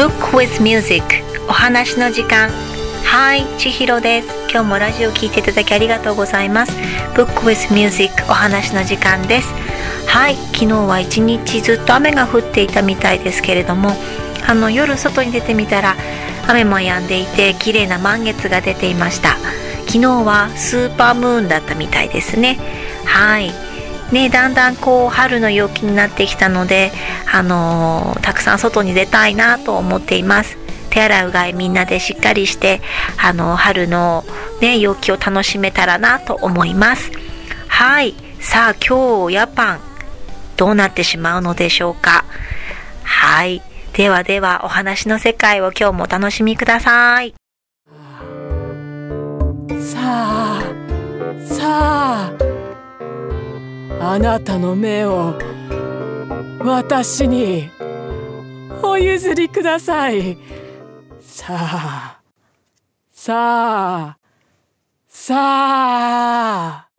Book with Music お話の時間。はい千尋です。今日もラジオ聞いていただきありがとうございます。Book with Music お話の時間です。はい昨日は一日ずっと雨が降っていたみたいですけれどもあの夜外に出てみたら雨も止んでいて綺麗な満月が出ていました。昨日はスーパームーンだったみたいですね。はいね、だんだんこう春の陽気になってきたので、あのー、たくさん外に出たいなと思っています。手洗いうがいみんなでしっかりして、あのー、春のね、陽気を楽しめたらなと思います。はい。さあ今日、ヤパン、どうなってしまうのでしょうか。はい。ではでは、お話の世界を今日もお楽しみください。さあ、さあ、あなたの目を私にお譲りください。さあさあさあ。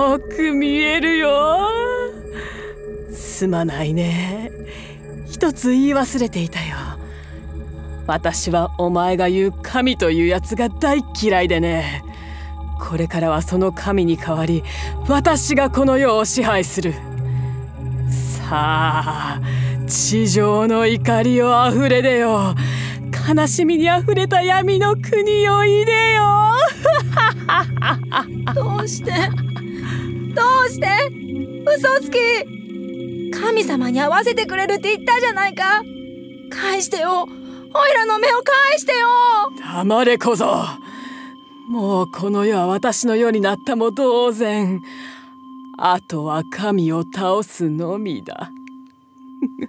よく見えるよ。すまないね。一つ言い忘れていたよ。私はお前が言う神というやつが大嫌いでね。これからはその神に代わり私がこの世を支配する。さあ地上の怒りをあふれでよ。悲しみにあふれた闇の国をいでよ。どうして？どうして？嘘つき。神様に会わせてくれるって言ったじゃないか。返してよ。おいらの目を返してよ。黙れ小僧。もうこの世は私の世になったも同然。あとは神を倒すのみだ。待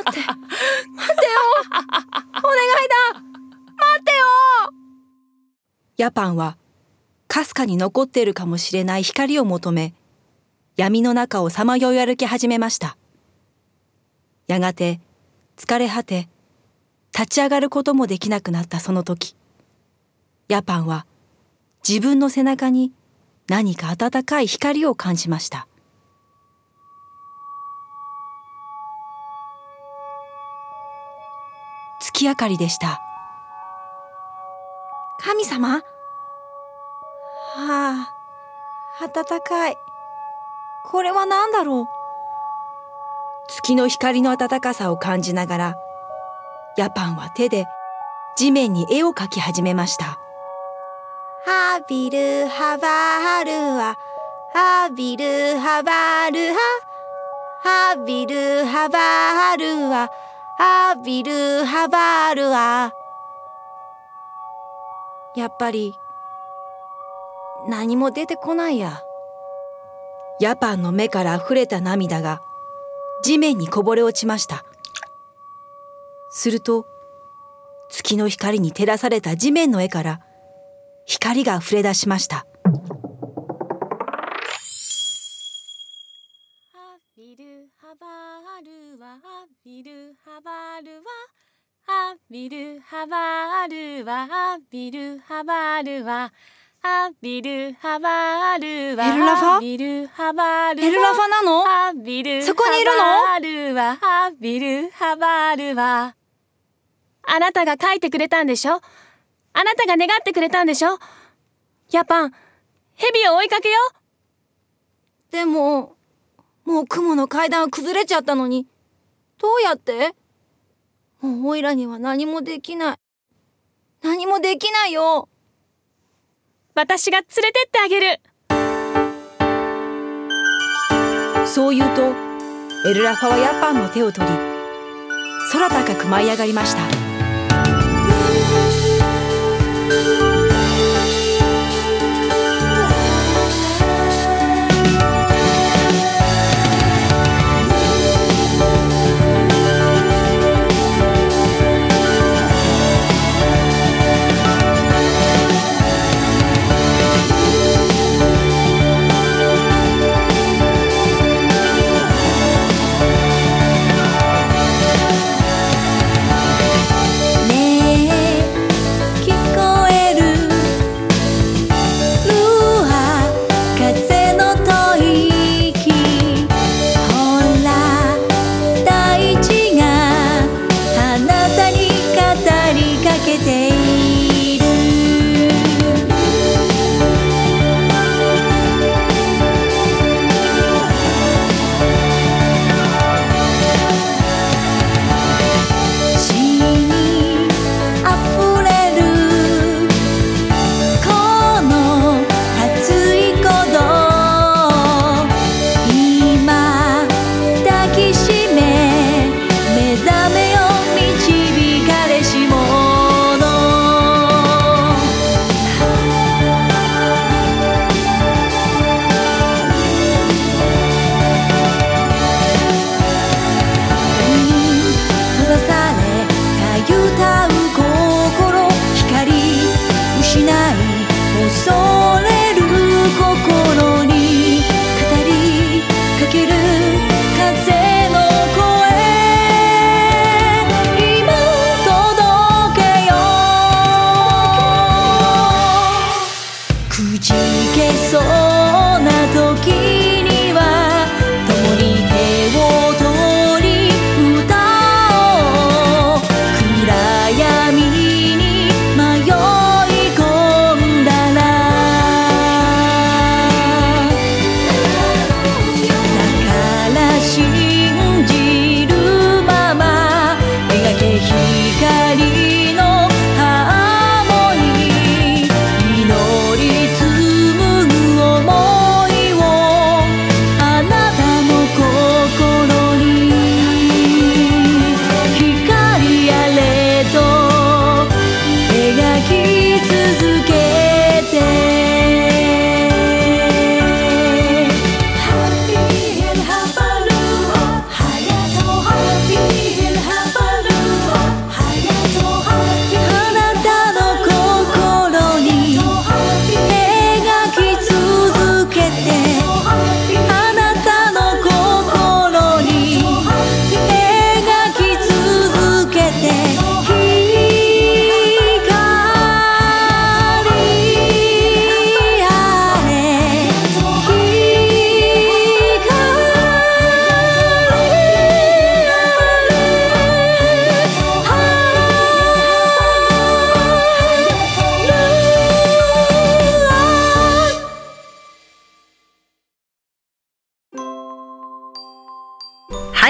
って。待ってよ。お願いだ。待ってよ。ヤパンはかすかに残っているかもしれない光を求め闇の中をさまよい歩き始めました。やがて疲れ果て立ち上がることもできなくなったその時ヤパンは自分の背中に何か温かい光を感じました。月明かりでした。神様はあ暖かい。これは何だろう？月の光の暖かさを感じながらヤパンは手で地面に絵を描き始めました。ハビルハバルはハビルハバルハハビルハバルはハビルハバルは。やっぱり何も出てこないや。ヤパンの目から溢れた涙が地面にこぼれ落ちました。すると月の光に照らされた地面の絵から光が溢れ出しました。ビルハバールはビルハバールはハビルハバールはビルハバールはハビルハバルは。エルラファ？ビルハバルエルラファなの？ハビルそこにいるのハバルはハビルハバルは。あなたが書いてくれたんでしょ？あなたが願ってくれたんでしょ？ヤパン蛇を追いかけよう。でももう雲の階段は崩れちゃったのに。どうやって？もうオイラには何もできない。何もできないよ私が連れてってあげる。そう言うとエルラファはヤパンの手を取り空高く舞い上がりました。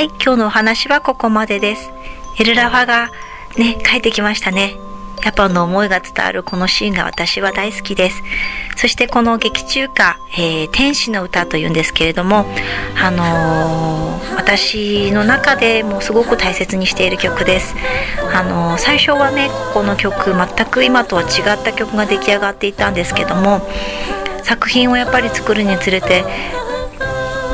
はい、今日のお話はここまでです。エルラファがね、帰ってきましたね。ヤパンの思いが伝わるこのシーンが私は大好きです。そしてこの劇中歌、えー、天使の歌というんですけれども、あのー、私の中でもすごく大切にしている曲です。あのー、最初はね、この曲、全く今とは違った曲が出来上がっていたんですけども、作品をやっぱり作るにつれて、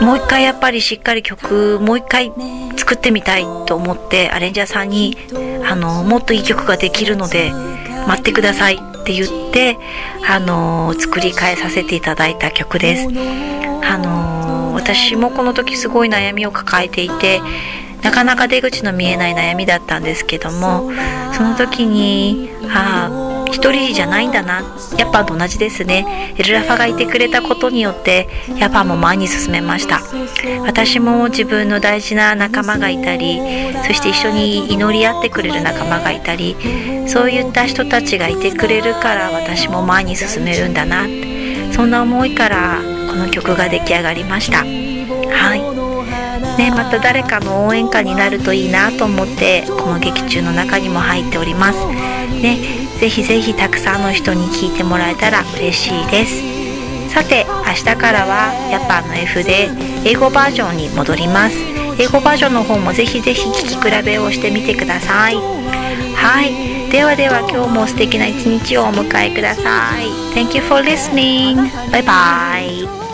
もう一回やっぱりしっかり曲、もう一回作ってみたいと思ってアレンジャーさんにあのもっといい曲ができるので待ってくださいって言ってあの作り変えさせていただいた曲です。あの私もこの時すごい悩みを抱えていてなかなか出口の見えない悩みだったんですけどもその時にああ一人じゃないんだな。ヤッパンと同じですね。エルラファがいてくれたことによってヤッパンも前に進めました。私も自分の大事な仲間がいたりそして一緒に祈り合ってくれる仲間がいたりそういった人たちがいてくれるから私も前に進めるんだな。そんな思いからこの曲が出来上がりました。はい。ね、また誰かの応援歌になるといいなと思ってこの劇中の中にも入っております。ねぜひぜひたくさんの人に聞いてもらえたら嬉しいです。さて明日からはヤッパーの F で英語バージョンに戻ります。英語バージョンの方もぜひぜひ聞き比べをしてみてください。はい。ではでは今日も素敵な一日をお迎えください。Thank you for listening. Bye bye.